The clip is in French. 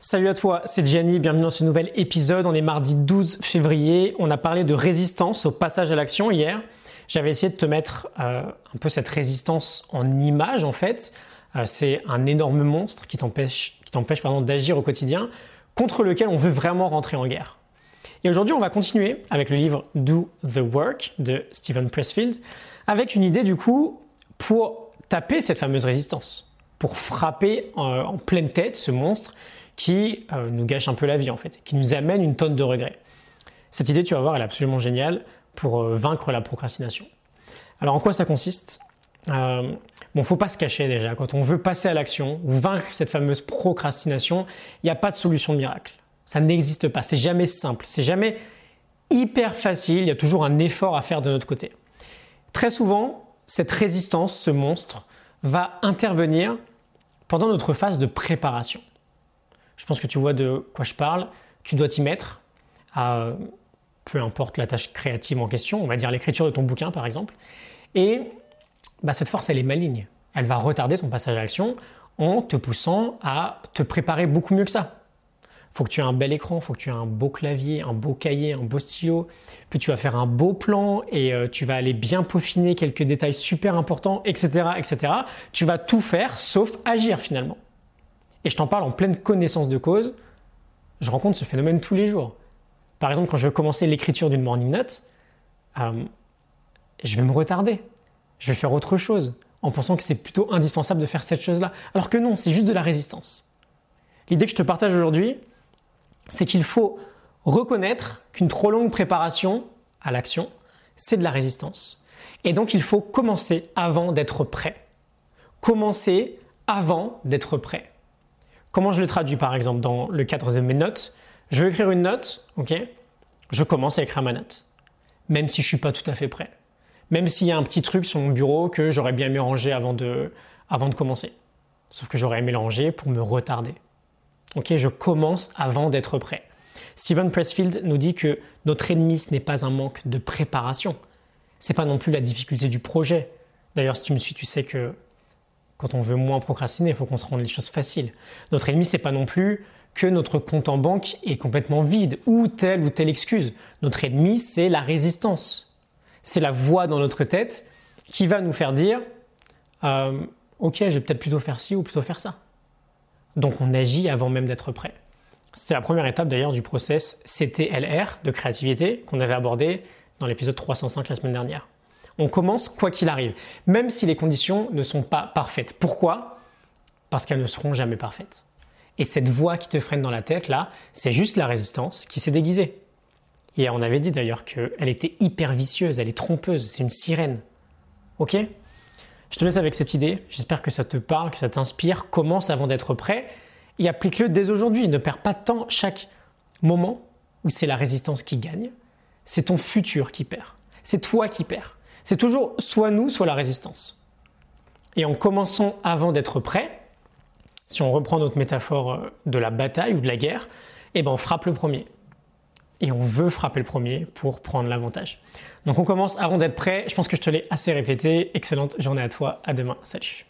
Salut à toi, c'est Gianni, bienvenue dans ce nouvel épisode. On est mardi 12 février, on a parlé de résistance au passage à l'action hier. J'avais essayé de te mettre euh, un peu cette résistance en image en fait. Euh, c'est un énorme monstre qui t'empêche, qui t'empêche d'agir au quotidien, contre lequel on veut vraiment rentrer en guerre. Et aujourd'hui, on va continuer avec le livre Do the Work de Stephen Pressfield, avec une idée du coup pour taper cette fameuse résistance, pour frapper en, pleine tête ce monstre qui euh, nous gâche un peu la vie en fait, qui nous amène une tonne de regrets. Cette idée, tu vas voir, elle est absolument géniale pour euh, vaincre la procrastination. Alors en quoi ça consiste? Euh, Bon, faut pas se cacher déjà. Quand on veut passer à l'action ou vaincre cette fameuse procrastination, il n'y a pas de solution miracle. Ça n'existe pas. C'est jamais simple. C'est jamais hyper facile. Il y a toujours un effort à faire de notre côté. Très souvent, cette résistance, ce monstre, va intervenir pendant notre phase de préparation. Je pense que tu vois de quoi je parle. Tu dois t'y mettre à peu importe la tâche créative en question, on va dire l'écriture de ton bouquin par exemple. Et bah, cette force, elle est maligne. Elle va retarder ton passage à l'action en te poussant à te préparer beaucoup mieux que ça faut que tu aies un bel écran, faut que tu aies un beau clavier, un beau cahier, un beau stylo. Puis tu vas faire un beau plan et euh, tu vas aller bien peaufiner quelques détails super importants, etc., etc. Tu vas tout faire sauf agir finalement. Et je t'en parle en pleine connaissance de cause. Je rencontre ce phénomène tous les jours. Par exemple, quand je veux commencer l'écriture d'une morning note, euh, je vais me retarder. Je vais faire autre chose en pensant que c'est plutôt indispensable de faire cette chose-là. Alors que non, c'est juste de la résistance. L'idée que je te partage aujourd'hui, c'est qu'il faut reconnaître qu'une trop longue préparation à l'action, c'est de la résistance. Et donc il faut commencer avant d'être prêt. Commencer avant d'être prêt. Comment je le traduis par exemple dans le cadre de mes notes? Je veux écrire une note, ok? Je commence à écrire ma note. Même si je suis pas tout à fait prêt. Même s'il y a un petit truc sur mon bureau que j'aurais bien aimé ranger avant de, avant de commencer. Sauf que j'aurais aimé le pour me retarder. Ok, je commence avant d'être prêt. Steven Pressfield nous dit que notre ennemi, ce n'est pas un manque de préparation. C'est pas non plus la difficulté du projet. D'ailleurs, si tu me suis, tu sais que quand on veut moins procrastiner, il faut qu'on se rende les choses faciles. Notre ennemi, c'est pas non plus que notre compte en banque est complètement vide ou telle ou telle excuse. Notre ennemi, c'est la résistance. C'est la voix dans notre tête qui va nous faire dire euh, Ok, je vais peut-être plutôt faire ci ou plutôt faire ça. Donc on agit avant même d'être prêt. C'est la première étape d'ailleurs du process CTLR de créativité qu'on avait abordé dans l'épisode 305 la semaine dernière. On commence quoi qu'il arrive, même si les conditions ne sont pas parfaites. Pourquoi? Parce qu'elles ne seront jamais parfaites. Et cette voix qui te freine dans la tête, là, c'est juste la résistance qui s'est déguisée. Et on avait dit d'ailleurs qu'elle était hyper vicieuse, elle est trompeuse, c'est une sirène. Ok? Je te laisse avec cette idée. J'espère que ça te parle, que ça t'inspire. Commence avant d'être prêt et applique-le dès aujourd'hui. Ne perds pas de temps chaque moment où c'est la résistance qui gagne. C'est ton futur qui perd. C'est toi qui perds. C'est toujours soit nous, soit la résistance. Et en commençant avant d'être prêt, si on reprend notre métaphore euh, de la bataille ou de la guerre, eh ben on frappe le premier et on veut frapper le premier pour prendre l'avantage. Donc on commence avant d'être prêt. Je pense que je te l'ai assez répété. Excellente journée à toi. À demain. Salut.